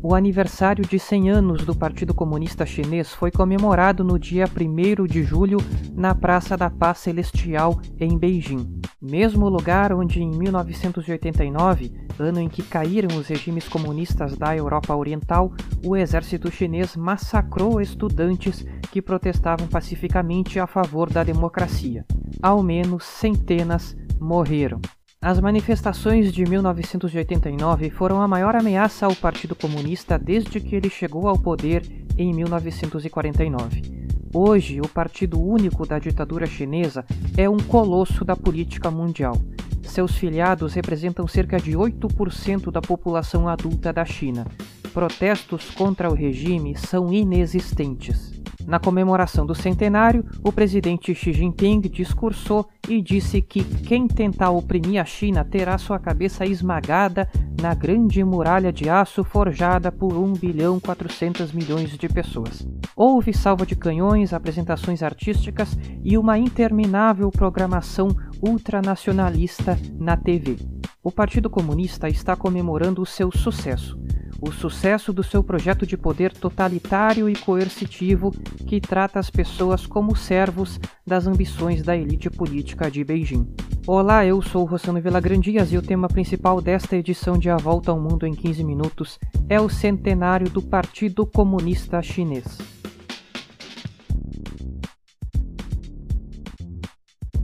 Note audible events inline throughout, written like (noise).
O aniversário de 100 anos do Partido Comunista Chinês foi comemorado no dia 1 de julho na Praça da Paz Celestial, em Beijing. Mesmo lugar onde, em 1989, ano em que caíram os regimes comunistas da Europa Oriental, o exército chinês massacrou estudantes que protestavam pacificamente a favor da democracia. Ao menos centenas morreram. As manifestações de 1989 foram a maior ameaça ao Partido Comunista desde que ele chegou ao poder em 1949. Hoje, o partido único da ditadura chinesa é um colosso da política mundial. Seus filiados representam cerca de 8% da população adulta da China. Protestos contra o regime são inexistentes. Na comemoração do centenário, o presidente Xi Jinping discursou e disse que quem tentar oprimir a China terá sua cabeça esmagada na grande muralha de aço forjada por 1 bilhão 400 milhões de pessoas. Houve salva de canhões, apresentações artísticas e uma interminável programação ultranacionalista na TV. O Partido Comunista está comemorando o seu sucesso o sucesso do seu projeto de poder totalitário e coercitivo que trata as pessoas como servos das ambições da elite política de Beijing. Olá, eu sou Rossano Vilagrandias e o tema principal desta edição de A Volta ao Mundo em 15 Minutos é o centenário do Partido Comunista Chinês.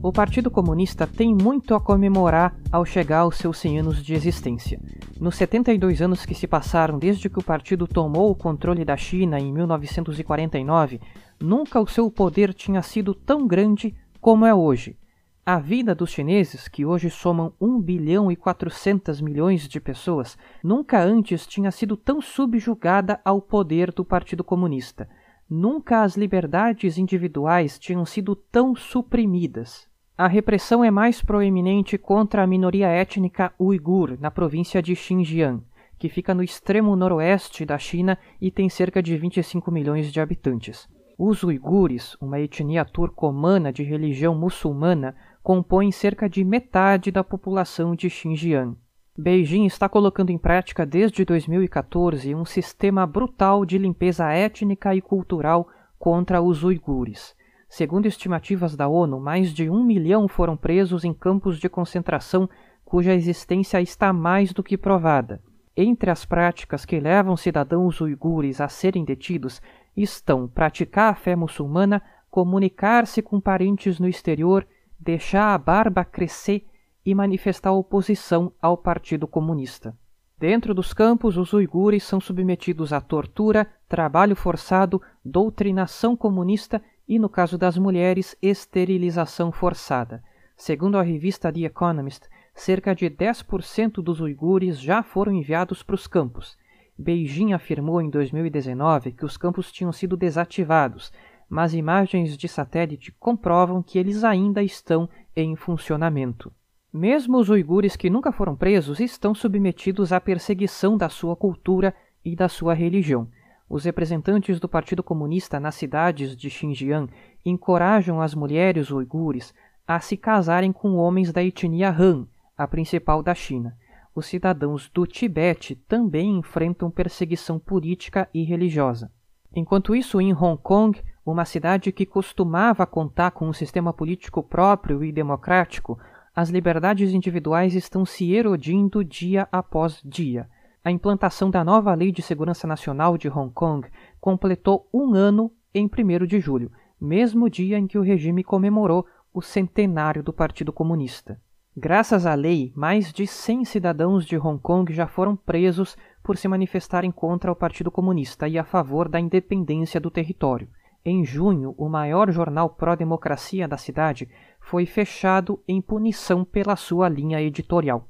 O Partido Comunista tem muito a comemorar ao chegar aos seus 100 anos de existência. Nos 72 anos que se passaram desde que o partido tomou o controle da China em 1949, nunca o seu poder tinha sido tão grande como é hoje. A vida dos chineses, que hoje somam 1 bilhão e 400 milhões de pessoas, nunca antes tinha sido tão subjugada ao poder do Partido Comunista. Nunca as liberdades individuais tinham sido tão suprimidas. A repressão é mais proeminente contra a minoria étnica uigur na província de Xinjiang, que fica no extremo noroeste da China e tem cerca de 25 milhões de habitantes. Os uigures, uma etnia turcomana de religião muçulmana, compõem cerca de metade da população de Xinjiang. Beijing está colocando em prática desde 2014 um sistema brutal de limpeza étnica e cultural contra os uigures. Segundo estimativas da ONU, mais de um milhão foram presos em campos de concentração cuja existência está mais do que provada. Entre as práticas que levam cidadãos uigures a serem detidos estão praticar a fé muçulmana, comunicar-se com parentes no exterior, deixar a barba crescer e manifestar oposição ao Partido Comunista. Dentro dos campos, os uigures são submetidos a tortura, trabalho forçado, doutrinação comunista e, no caso das mulheres, esterilização forçada. Segundo a revista The Economist, cerca de 10% dos uigures já foram enviados para os campos. Beijing afirmou em 2019 que os campos tinham sido desativados, mas imagens de satélite comprovam que eles ainda estão em funcionamento. Mesmo os uigures que nunca foram presos estão submetidos à perseguição da sua cultura e da sua religião. Os representantes do Partido Comunista nas cidades de Xinjiang encorajam as mulheres uigures a se casarem com homens da etnia Han, a principal da China. Os cidadãos do Tibete também enfrentam perseguição política e religiosa. Enquanto isso, em Hong Kong, uma cidade que costumava contar com um sistema político próprio e democrático, as liberdades individuais estão se erodindo dia após dia a implantação da nova Lei de Segurança Nacional de Hong Kong completou um ano em 1 de julho, mesmo dia em que o regime comemorou o centenário do Partido Comunista. Graças à lei, mais de 100 cidadãos de Hong Kong já foram presos por se manifestarem contra o Partido Comunista e a favor da independência do território. Em junho, o maior jornal pró-democracia da cidade foi fechado em punição pela sua linha editorial.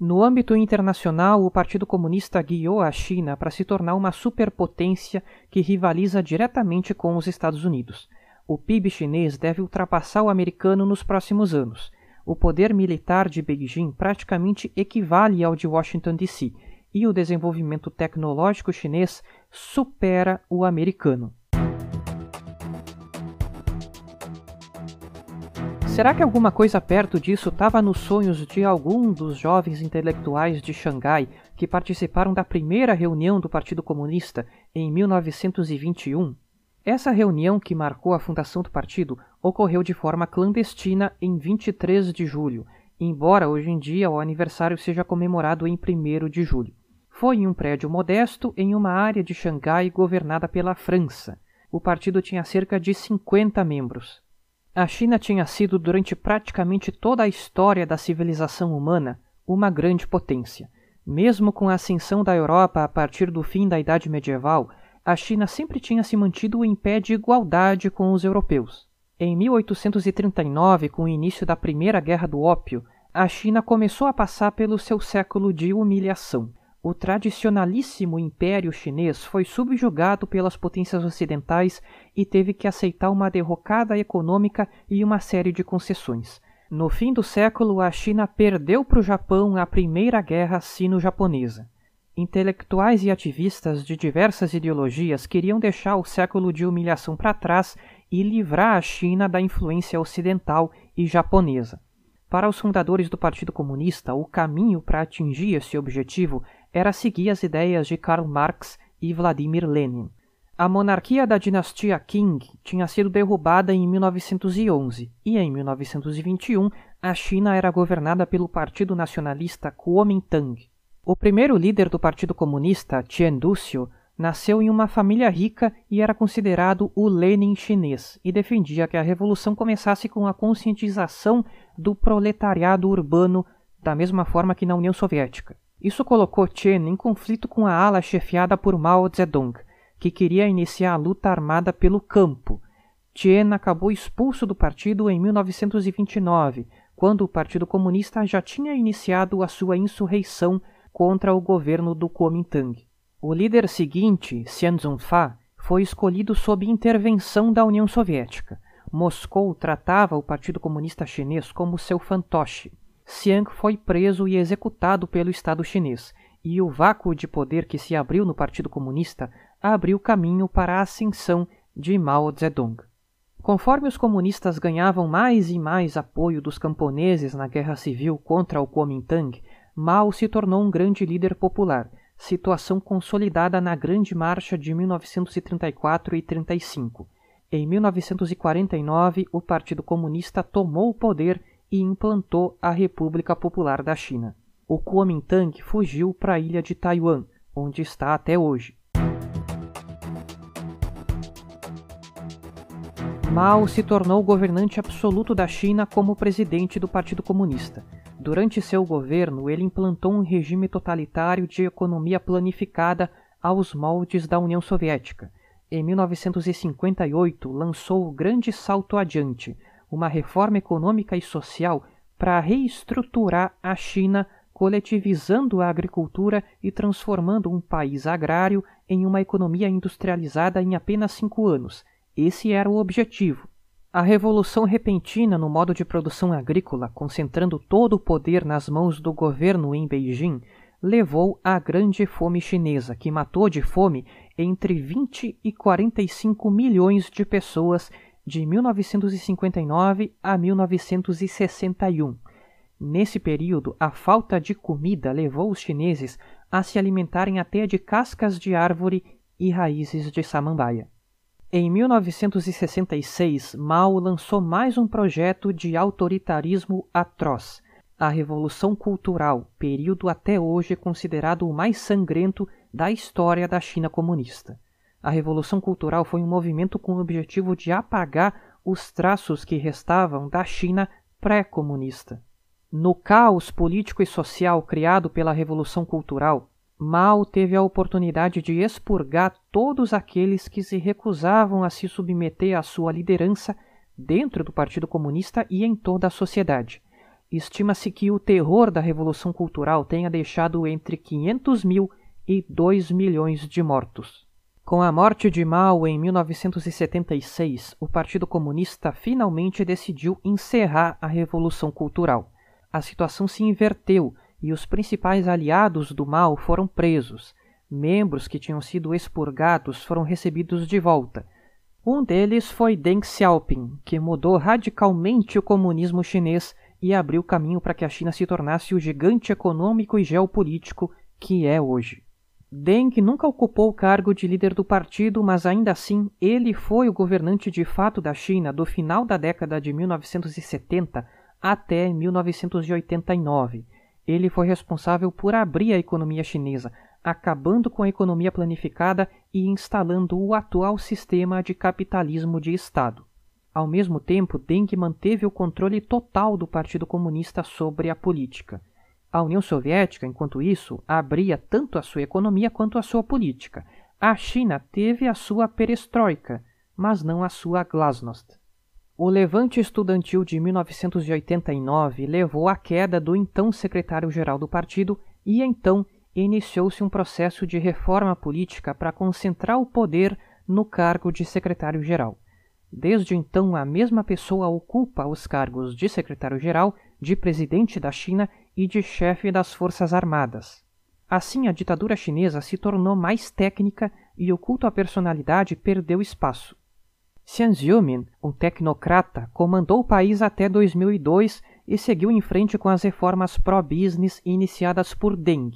No âmbito internacional, o Partido Comunista guiou a China para se tornar uma superpotência que rivaliza diretamente com os Estados Unidos. O PIB chinês deve ultrapassar o americano nos próximos anos. O poder militar de Beijing praticamente equivale ao de Washington DC, e o desenvolvimento tecnológico chinês supera o americano. Será que alguma coisa perto disso estava nos sonhos de algum dos jovens intelectuais de Xangai que participaram da primeira reunião do Partido Comunista em 1921? Essa reunião, que marcou a fundação do partido, ocorreu de forma clandestina em 23 de julho, embora hoje em dia o aniversário seja comemorado em 1 de julho. Foi em um prédio modesto em uma área de Xangai governada pela França. O partido tinha cerca de 50 membros. A China tinha sido, durante praticamente toda a história da civilização humana, uma grande potência. Mesmo com a ascensão da Europa a partir do fim da Idade Medieval, a China sempre tinha se mantido em pé de igualdade com os europeus. Em 1839, com o início da Primeira Guerra do Ópio, a China começou a passar pelo seu século de humilhação o tradicionalíssimo Império Chinês foi subjugado pelas potências ocidentais e teve que aceitar uma derrocada econômica e uma série de concessões. No fim do século, a China perdeu para o Japão a Primeira Guerra Sino-Japonesa. Intelectuais e ativistas de diversas ideologias queriam deixar o século de humilhação para trás e livrar a China da influência ocidental e japonesa. Para os fundadores do Partido Comunista, o caminho para atingir esse objetivo era seguir as ideias de Karl Marx e Vladimir Lenin. A monarquia da dinastia Qing tinha sido derrubada em 1911 e, em 1921, a China era governada pelo Partido Nacionalista Kuomintang. O primeiro líder do Partido Comunista, Chen Duxiu, nasceu em uma família rica e era considerado o Lenin chinês e defendia que a revolução começasse com a conscientização do proletariado urbano, da mesma forma que na União Soviética. Isso colocou Chen em conflito com a ala chefiada por Mao Zedong, que queria iniciar a luta armada pelo campo. Chen acabou expulso do partido em 1929, quando o Partido Comunista já tinha iniciado a sua insurreição contra o governo do Kuomintang. O líder seguinte, Xian Zhongfa, foi escolhido sob intervenção da União Soviética. Moscou tratava o Partido Comunista Chinês como seu fantoche. Xiang foi preso e executado pelo Estado chinês, e o vácuo de poder que se abriu no Partido Comunista abriu caminho para a ascensão de Mao Zedong. Conforme os comunistas ganhavam mais e mais apoio dos camponeses na guerra civil contra o Kuomintang, Mao se tornou um grande líder popular, situação consolidada na Grande Marcha de 1934 e 35. Em 1949, o Partido Comunista tomou o poder e implantou a República Popular da China. O Kuomintang fugiu para a ilha de Taiwan, onde está até hoje. Mao se tornou governante absoluto da China como presidente do Partido Comunista. Durante seu governo, ele implantou um regime totalitário de economia planificada aos moldes da União Soviética. Em 1958, lançou o Grande Salto Adiante, uma reforma econômica e social para reestruturar a China, coletivizando a agricultura e transformando um país agrário em uma economia industrializada em apenas cinco anos. Esse era o objetivo. A revolução repentina no modo de produção agrícola, concentrando todo o poder nas mãos do governo em Beijing, levou à grande fome chinesa, que matou de fome entre 20 e 45 milhões de pessoas de 1959 a 1961. Nesse período, a falta de comida levou os chineses a se alimentarem até de cascas de árvore e raízes de samambaia. Em 1966, Mao lançou mais um projeto de autoritarismo atroz, a Revolução Cultural, período até hoje considerado o mais sangrento da história da China comunista. A Revolução Cultural foi um movimento com o objetivo de apagar os traços que restavam da China pré-comunista. No caos político e social criado pela Revolução Cultural, Mao teve a oportunidade de expurgar todos aqueles que se recusavam a se submeter à sua liderança dentro do Partido Comunista e em toda a sociedade. Estima-se que o terror da Revolução Cultural tenha deixado entre 500 mil e 2 milhões de mortos. Com a morte de Mao em 1976, o Partido Comunista finalmente decidiu encerrar a Revolução Cultural. A situação se inverteu e os principais aliados do Mao foram presos. Membros que tinham sido expurgados foram recebidos de volta. Um deles foi Deng Xiaoping, que mudou radicalmente o comunismo chinês e abriu caminho para que a China se tornasse o gigante econômico e geopolítico que é hoje. Deng nunca ocupou o cargo de líder do partido, mas ainda assim ele foi o governante de fato da China do final da década de 1970 até 1989. Ele foi responsável por abrir a economia chinesa, acabando com a economia planificada e instalando o atual sistema de capitalismo de Estado. Ao mesmo tempo, Deng manteve o controle total do Partido Comunista sobre a política. A União Soviética, enquanto isso, abria tanto a sua economia quanto a sua política. A China teve a sua perestroika, mas não a sua glasnost. O levante estudantil de 1989 levou à queda do então secretário-geral do partido e então iniciou-se um processo de reforma política para concentrar o poder no cargo de secretário-geral. Desde então, a mesma pessoa ocupa os cargos de secretário-geral, de presidente da China e de chefe das Forças Armadas. Assim, a ditadura chinesa se tornou mais técnica e o culto à personalidade perdeu espaço. Xian Xiumin, um tecnocrata, comandou o país até 2002 e seguiu em frente com as reformas pró-business iniciadas por Deng.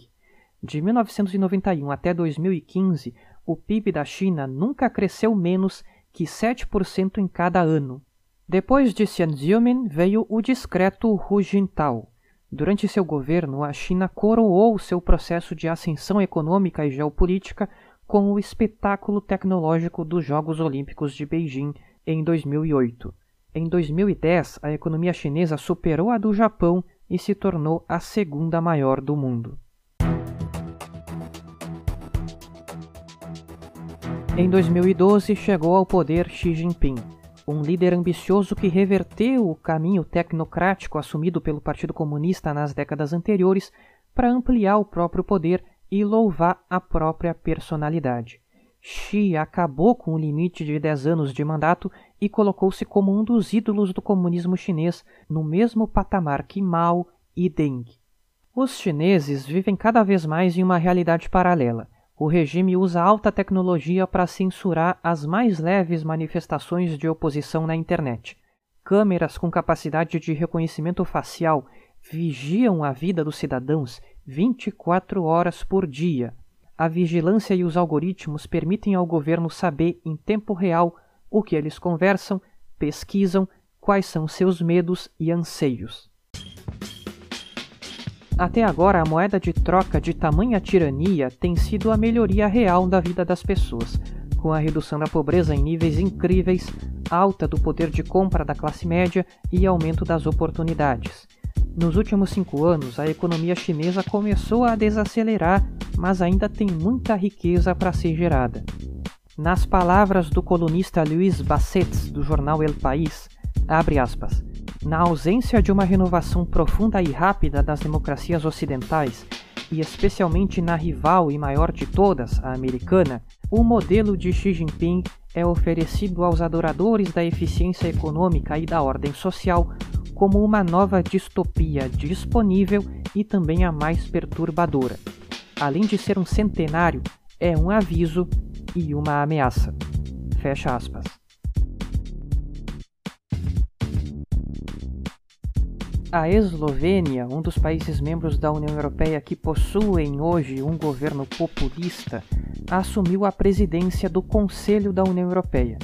De 1991 até 2015, o PIB da China nunca cresceu menos que 7% em cada ano. Depois de Xian Xiumin veio o discreto Hu Jintao. Durante seu governo, a China coroou seu processo de ascensão econômica e geopolítica com o espetáculo tecnológico dos Jogos Olímpicos de Beijing em 2008. Em 2010, a economia chinesa superou a do Japão e se tornou a segunda maior do mundo. Em 2012, chegou ao poder Xi Jinping, um líder ambicioso que reverteu o caminho tecnocrático assumido pelo Partido Comunista nas décadas anteriores para ampliar o próprio poder e louvar a própria personalidade. Xi acabou com o limite de 10 anos de mandato e colocou-se como um dos ídolos do comunismo chinês, no mesmo patamar que Mao e Deng. Os chineses vivem cada vez mais em uma realidade paralela o regime usa alta tecnologia para censurar as mais leves manifestações de oposição na internet. Câmeras com capacidade de reconhecimento facial vigiam a vida dos cidadãos 24 horas por dia. A vigilância e os algoritmos permitem ao governo saber em tempo real o que eles conversam, pesquisam, quais são seus medos e anseios. Até agora, a moeda de troca de tamanha tirania tem sido a melhoria real da vida das pessoas, com a redução da pobreza em níveis incríveis, alta do poder de compra da classe média e aumento das oportunidades. Nos últimos cinco anos, a economia chinesa começou a desacelerar, mas ainda tem muita riqueza para ser gerada. Nas palavras do colunista Luiz Bassets, do jornal El País, abre aspas, na ausência de uma renovação profunda e rápida das democracias ocidentais, e especialmente na rival e maior de todas, a americana, o modelo de Xi Jinping é oferecido aos adoradores da eficiência econômica e da ordem social como uma nova distopia disponível e também a mais perturbadora. Além de ser um centenário, é um aviso e uma ameaça. Fecha aspas. A Eslovênia, um dos países membros da União Europeia que possuem hoje um governo populista, assumiu a presidência do Conselho da União Europeia.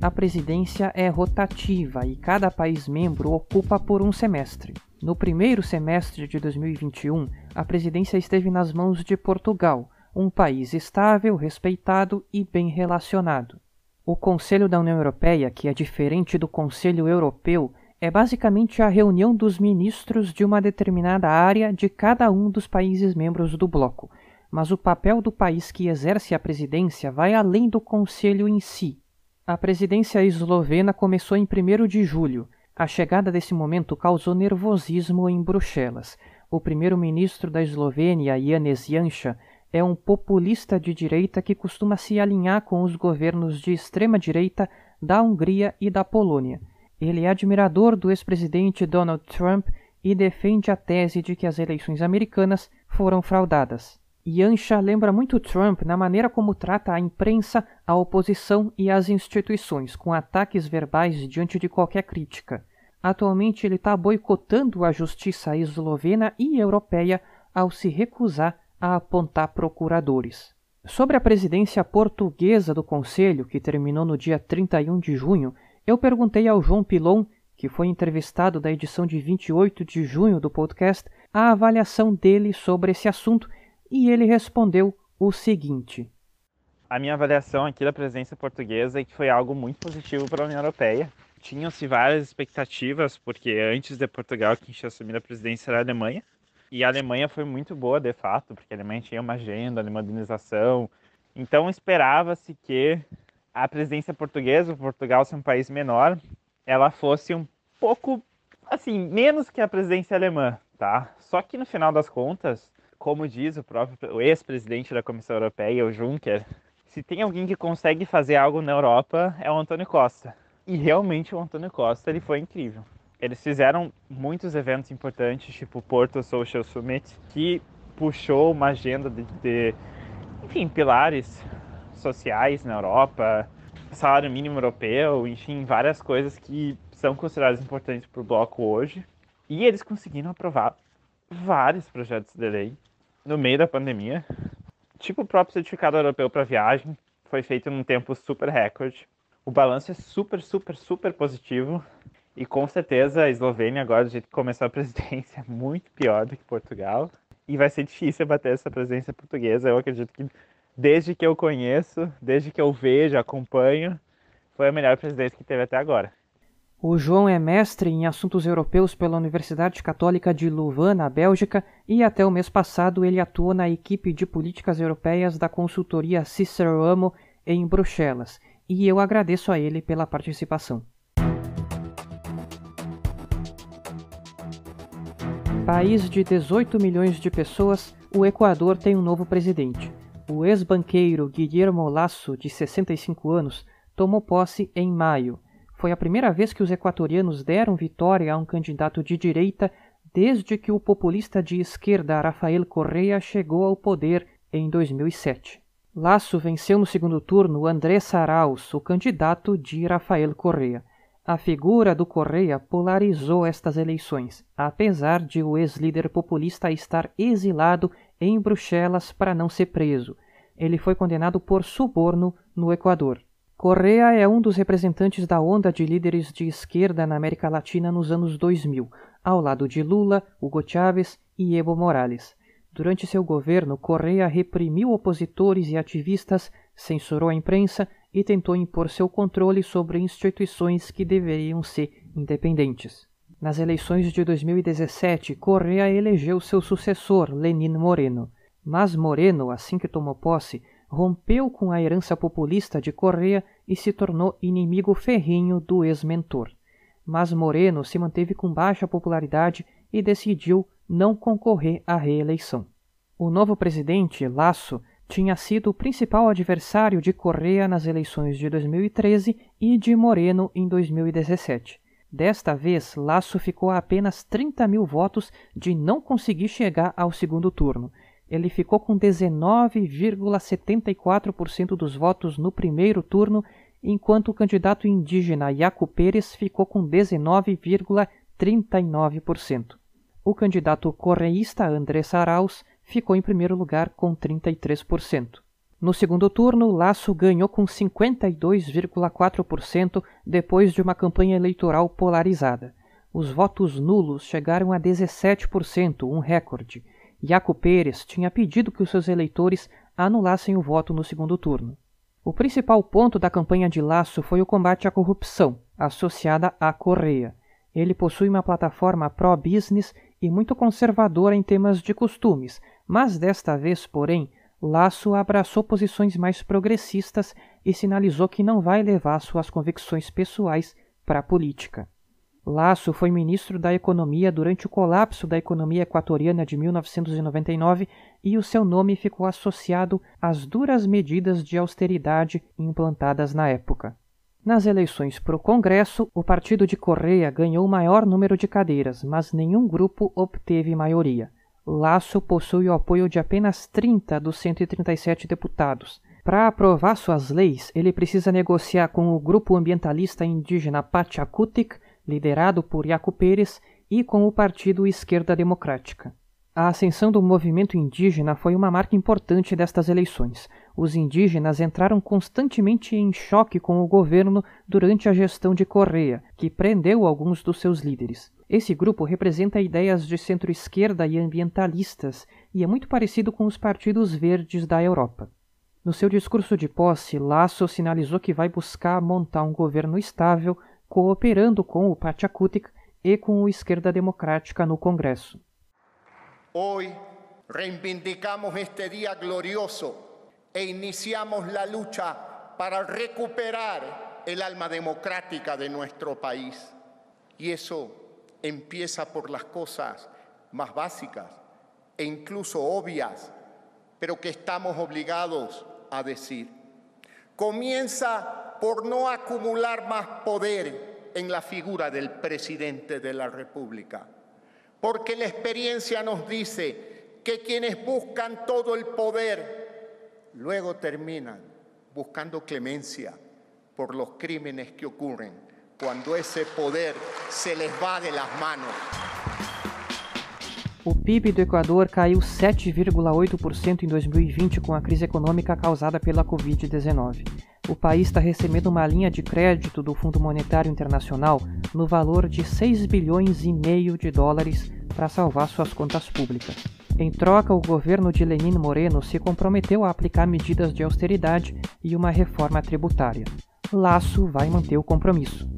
A presidência é rotativa e cada país membro ocupa por um semestre. No primeiro semestre de 2021, a presidência esteve nas mãos de Portugal, um país estável, respeitado e bem relacionado. O Conselho da União Europeia, que é diferente do Conselho Europeu, é basicamente a reunião dos ministros de uma determinada área de cada um dos países membros do bloco, mas o papel do país que exerce a presidência vai além do Conselho em si. A presidência eslovena começou em 1 de julho. A chegada desse momento causou nervosismo em Bruxelas. O primeiro-ministro da Eslovênia, Janez Janša, é um populista de direita que costuma se alinhar com os governos de extrema-direita da Hungria e da Polônia. Ele é admirador do ex-presidente Donald Trump e defende a tese de que as eleições americanas foram fraudadas. Yancha lembra muito Trump na maneira como trata a imprensa, a oposição e as instituições, com ataques verbais diante de qualquer crítica. Atualmente ele está boicotando a justiça eslovena e europeia ao se recusar a apontar procuradores. Sobre a presidência portuguesa do Conselho, que terminou no dia 31 de junho, eu perguntei ao João Pilon, que foi entrevistado da edição de 28 de junho do podcast, a avaliação dele sobre esse assunto e ele respondeu o seguinte: A minha avaliação aqui da presença portuguesa é que foi algo muito positivo para a União Europeia. Tinham-se várias expectativas, porque antes de Portugal, quem tinha assumido a presidência era a Alemanha. E a Alemanha foi muito boa, de fato, porque a Alemanha tinha uma agenda de modernização. Então esperava-se que a presidência portuguesa, Portugal ser um país menor, ela fosse um pouco, assim, menos que a presidência alemã, tá? Só que no final das contas, como diz o próprio ex-presidente da Comissão Europeia, o Juncker, se tem alguém que consegue fazer algo na Europa é o Antônio Costa. E realmente o Antônio Costa ele foi incrível. Eles fizeram muitos eventos importantes, tipo o Porto Social Summit, que puxou uma agenda de, de enfim, pilares sociais na Europa, salário mínimo europeu, enfim, várias coisas que são consideradas importantes para o bloco hoje. E eles conseguiram aprovar vários projetos de lei no meio da pandemia. Tipo o próprio certificado europeu para viagem, foi feito num tempo super recorde. O balanço é super, super, super positivo. E com certeza a Eslovênia, agora, do jeito que começou a presidência, (laughs) é muito pior do que Portugal. E vai ser difícil bater essa presidência portuguesa. Eu acredito que desde que eu conheço, desde que eu vejo, acompanho, foi a melhor presidência que teve até agora. O João é mestre em assuntos europeus pela Universidade Católica de Louvain, na Bélgica, e até o mês passado ele atuou na equipe de políticas europeias da consultoria Cicero Amo em Bruxelas, e eu agradeço a ele pela participação. País de 18 milhões de pessoas, o Equador tem um novo presidente. O ex-banqueiro Guillermo Lasso, de 65 anos, tomou posse em maio. Foi a primeira vez que os equatorianos deram vitória a um candidato de direita desde que o populista de esquerda Rafael Correa chegou ao poder em 2007. Lasso venceu no segundo turno Andrés Arauz, o candidato de Rafael Correa. A figura do Correa polarizou estas eleições, apesar de o ex-líder populista estar exilado em Bruxelas para não ser preso ele foi condenado por suborno no Equador. Correa é um dos representantes da onda de líderes de esquerda na América Latina nos anos 2000, ao lado de Lula, Hugo Chávez e Evo Morales. Durante seu governo, Correa reprimiu opositores e ativistas, censurou a imprensa e tentou impor seu controle sobre instituições que deveriam ser independentes. Nas eleições de 2017, Correa elegeu seu sucessor, Lenin Moreno. Mas Moreno, assim que tomou posse, rompeu com a herança populista de Correa e se tornou inimigo ferrinho do ex-mentor. Mas Moreno se manteve com baixa popularidade e decidiu não concorrer à reeleição. O novo presidente, Lasso, tinha sido o principal adversário de Correa nas eleições de 2013 e de Moreno em 2017. Desta vez, Lasso ficou a apenas 30 mil votos de não conseguir chegar ao segundo turno ele ficou com 19,74% dos votos no primeiro turno, enquanto o candidato indígena Iaco Pérez ficou com 19,39%. O candidato correísta Andrés Arauz ficou em primeiro lugar com 33%. No segundo turno, Laço ganhou com 52,4% depois de uma campanha eleitoral polarizada. Os votos nulos chegaram a 17%, um recorde Jaco Pérez tinha pedido que os seus eleitores anulassem o voto no segundo turno. O principal ponto da campanha de Laço foi o combate à corrupção, associada à Correia. Ele possui uma plataforma pró-business e muito conservadora em temas de costumes, mas desta vez, porém, Laço abraçou posições mais progressistas e sinalizou que não vai levar suas convicções pessoais para a política. Lasso foi ministro da Economia durante o colapso da economia equatoriana de 1999 e o seu nome ficou associado às duras medidas de austeridade implantadas na época. Nas eleições para o Congresso, o partido de Correia ganhou o maior número de cadeiras, mas nenhum grupo obteve maioria. Lasso possui o apoio de apenas 30 dos 137 deputados. Para aprovar suas leis, ele precisa negociar com o grupo ambientalista indígena Pachacutic, liderado por Iaco Pérez, e com o Partido Esquerda Democrática. A ascensão do movimento indígena foi uma marca importante destas eleições. Os indígenas entraram constantemente em choque com o governo durante a gestão de Correa, que prendeu alguns dos seus líderes. Esse grupo representa ideias de centro-esquerda e ambientalistas e é muito parecido com os partidos verdes da Europa. No seu discurso de posse, Lasso sinalizou que vai buscar montar um governo estável, cooperando com o Pachacutic e com o Esquerda Democrática no Congresso. Hoy reivindicamos este día glorioso e iniciamos la lucha para recuperar el alma democrática de nuestro país. Y eso empieza por las cosas más básicas e incluso obvias, pero que estamos obligados a decir. Comienza por no acumular más poder en la figura del presidente de la República porque la experiencia nos dice que quienes buscan todo el poder luego terminan buscando clemencia por los crímenes que ocurren cuando ese poder se les va de las manos. O PIB do Equador caiu 7,8% em 2020 com a crise econômica causada pela Covid-19. O país está recebendo uma linha de crédito do Fundo Monetário Internacional no valor de 6 bilhões e meio de dólares para salvar suas contas públicas. Em troca, o governo de Lenin Moreno se comprometeu a aplicar medidas de austeridade e uma reforma tributária. Laço vai manter o compromisso.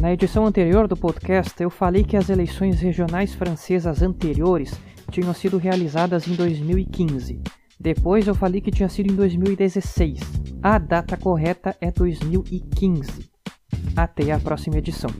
Na edição anterior do podcast, eu falei que as eleições regionais francesas anteriores tinham sido realizadas em 2015. Depois eu falei que tinha sido em 2016. A data correta é 2015. Até a próxima edição.